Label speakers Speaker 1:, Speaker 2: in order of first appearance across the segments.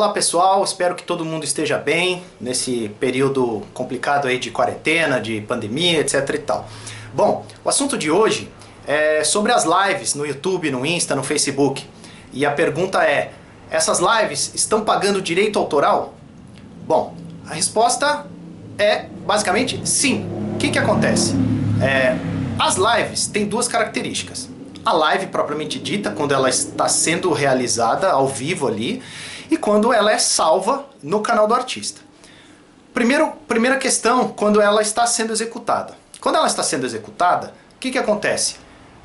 Speaker 1: Olá pessoal, espero que todo mundo esteja bem nesse período complicado aí de quarentena, de pandemia, etc e tal. Bom, o assunto de hoje é sobre as lives no YouTube, no Insta, no Facebook. E a pergunta é: essas lives estão pagando direito autoral? Bom, a resposta é basicamente sim. O que, que acontece? É, as lives têm duas características. A live propriamente dita, quando ela está sendo realizada ao vivo ali, e quando ela é salva no canal do artista. Primeiro, primeira questão, quando ela está sendo executada. Quando ela está sendo executada, o que, que acontece?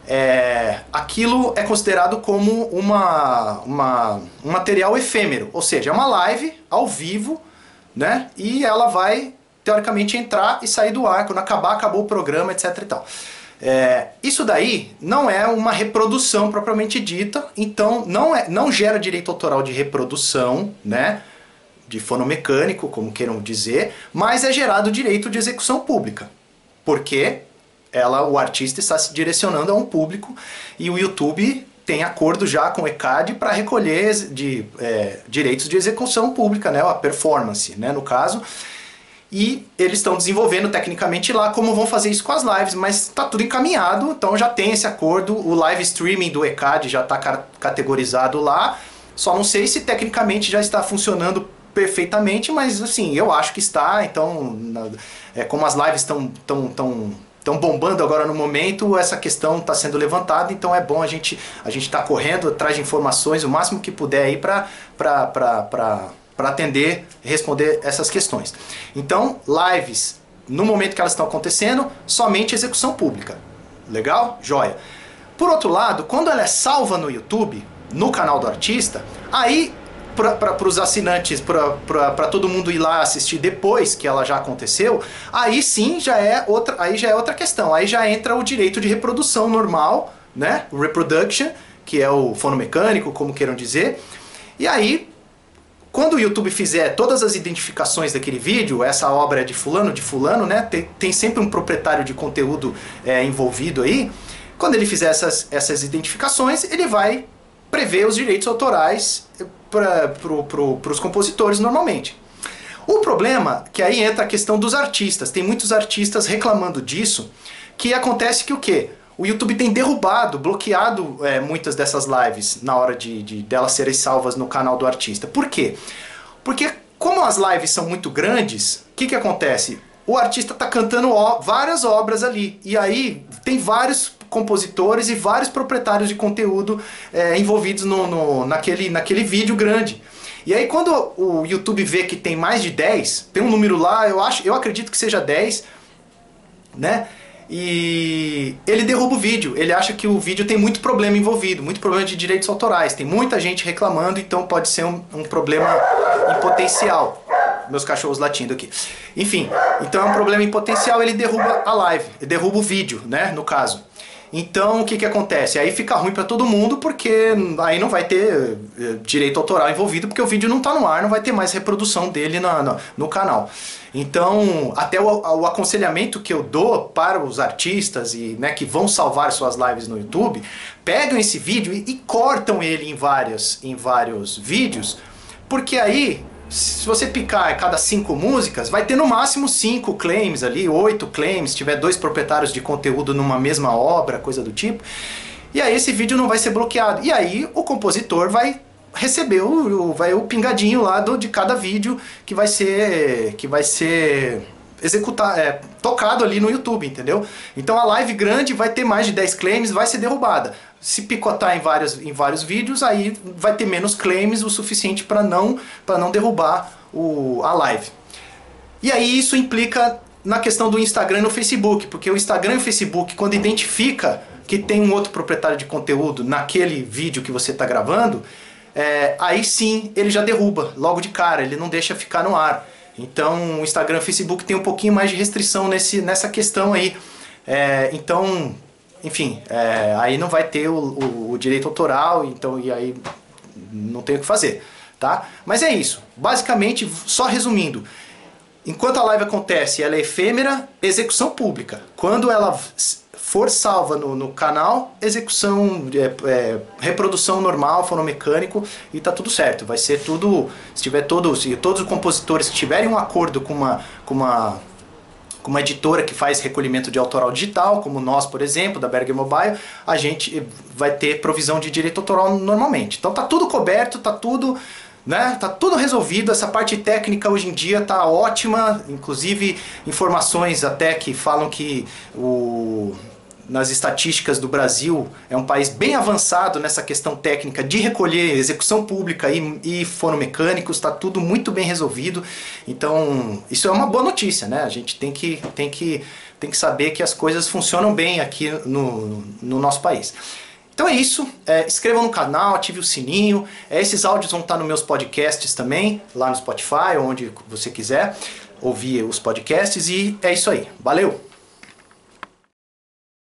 Speaker 1: É, aquilo é considerado como uma, uma, um material efêmero, ou seja, é uma live ao vivo, né? E ela vai, teoricamente, entrar e sair do ar. Quando acabar, acabou o programa, etc e tal. É, isso daí não é uma reprodução propriamente dita, então não, é, não gera direito autoral de reprodução, né? De fonomecânico, como queiram dizer, mas é gerado direito de execução pública. Porque ela, o artista está se direcionando a um público e o YouTube tem acordo já com o ECAD para recolher de, é, direitos de execução pública, né? A performance, né? No caso e eles estão desenvolvendo tecnicamente lá como vão fazer isso com as lives, mas está tudo encaminhado, então já tem esse acordo, o live streaming do ECAD já está categorizado lá, só não sei se tecnicamente já está funcionando perfeitamente, mas assim, eu acho que está, então é, como as lives estão tão, tão, tão bombando agora no momento, essa questão está sendo levantada, então é bom a gente a gente estar tá correndo atrás de informações o máximo que puder aí para para atender e responder essas questões. Então, lives, no momento que elas estão acontecendo, somente execução pública. Legal? Joia. Por outro lado, quando ela é salva no YouTube, no canal do artista, aí para os assinantes, para todo mundo ir lá assistir depois que ela já aconteceu, aí sim já é outra, aí já é outra questão. Aí já entra o direito de reprodução normal, né? Reproduction, que é o fonomecânico, como queiram dizer. E aí quando o YouTube fizer todas as identificações daquele vídeo, essa obra é de fulano, de fulano, né? Tem, tem sempre um proprietário de conteúdo é, envolvido aí. Quando ele fizer essas, essas identificações, ele vai prever os direitos autorais para pro, pro, os compositores normalmente. O problema que aí entra a questão dos artistas. Tem muitos artistas reclamando disso, que acontece que o quê? O YouTube tem derrubado, bloqueado é, muitas dessas lives na hora de, de delas serem salvas no canal do artista. Por quê? Porque como as lives são muito grandes, o que, que acontece? O artista está cantando várias obras ali. E aí tem vários compositores e vários proprietários de conteúdo é, envolvidos no, no, naquele, naquele vídeo grande. E aí quando o YouTube vê que tem mais de 10, tem um número lá, eu acho, eu acredito que seja 10, né? E ele derruba o vídeo. Ele acha que o vídeo tem muito problema envolvido, muito problema de direitos autorais. Tem muita gente reclamando, então pode ser um, um problema em potencial. Meus cachorros latindo aqui. Enfim, então é um problema em potencial, ele derruba a live, ele derruba o vídeo, né, no caso. Então o que, que acontece? Aí fica ruim para todo mundo porque aí não vai ter eh, direito autoral envolvido porque o vídeo não está no ar, não vai ter mais reprodução dele no, no, canal. Então, até o, o, aconselhamento que eu dou para os artistas e né, que vão salvar suas lives no YouTube, pegam esse vídeo e, e cortam ele em, várias, em vários vídeos, porque aí se você picar cada cinco músicas, vai ter no máximo cinco claims ali, oito claims, se tiver dois proprietários de conteúdo numa mesma obra, coisa do tipo. E aí esse vídeo não vai ser bloqueado. E aí o compositor vai receber o, vai o pingadinho lá do, de cada vídeo que vai ser que vai ser executar, é, tocado ali no YouTube, entendeu? Então a live grande vai ter mais de 10 claims, vai ser derrubada. Se picotar em vários, em vários vídeos, aí vai ter menos claims o suficiente para não, não derrubar o, a live. E aí isso implica na questão do Instagram e no Facebook, porque o Instagram e o Facebook, quando identifica que tem um outro proprietário de conteúdo naquele vídeo que você está gravando, é, aí sim ele já derruba logo de cara, ele não deixa ficar no ar. Então o Instagram e o Facebook tem um pouquinho mais de restrição nesse, nessa questão aí. É, então, enfim, é, aí não vai ter o, o, o, direito autoral, então e aí não tem o que fazer, tá? Mas é isso. Basicamente, só resumindo, enquanto a live acontece, ela é efêmera, execução pública. Quando ela for salva no, no canal, execução, é, é, reprodução normal, fonomecânico e tá tudo certo. Vai ser tudo, se tiver todos, se todos os compositores tiverem um acordo com uma, com uma com uma editora que faz recolhimento de autoral digital, como nós, por exemplo, da Berger Mobile, a gente vai ter provisão de direito autoral normalmente. Então tá tudo coberto, tá tudo né? Tá tudo resolvido, essa parte técnica hoje em dia tá ótima, inclusive informações até que falam que o nas estatísticas do Brasil, é um país bem avançado nessa questão técnica de recolher execução pública e, e fonomecânicos, está tudo muito bem resolvido. Então, isso é uma boa notícia, né? A gente tem que, tem que, tem que saber que as coisas funcionam bem aqui no, no nosso país. Então é isso, é, inscreva no canal, ative o sininho, é, esses áudios vão estar nos meus podcasts também, lá no Spotify, onde você quiser ouvir os podcasts, e é isso aí. Valeu!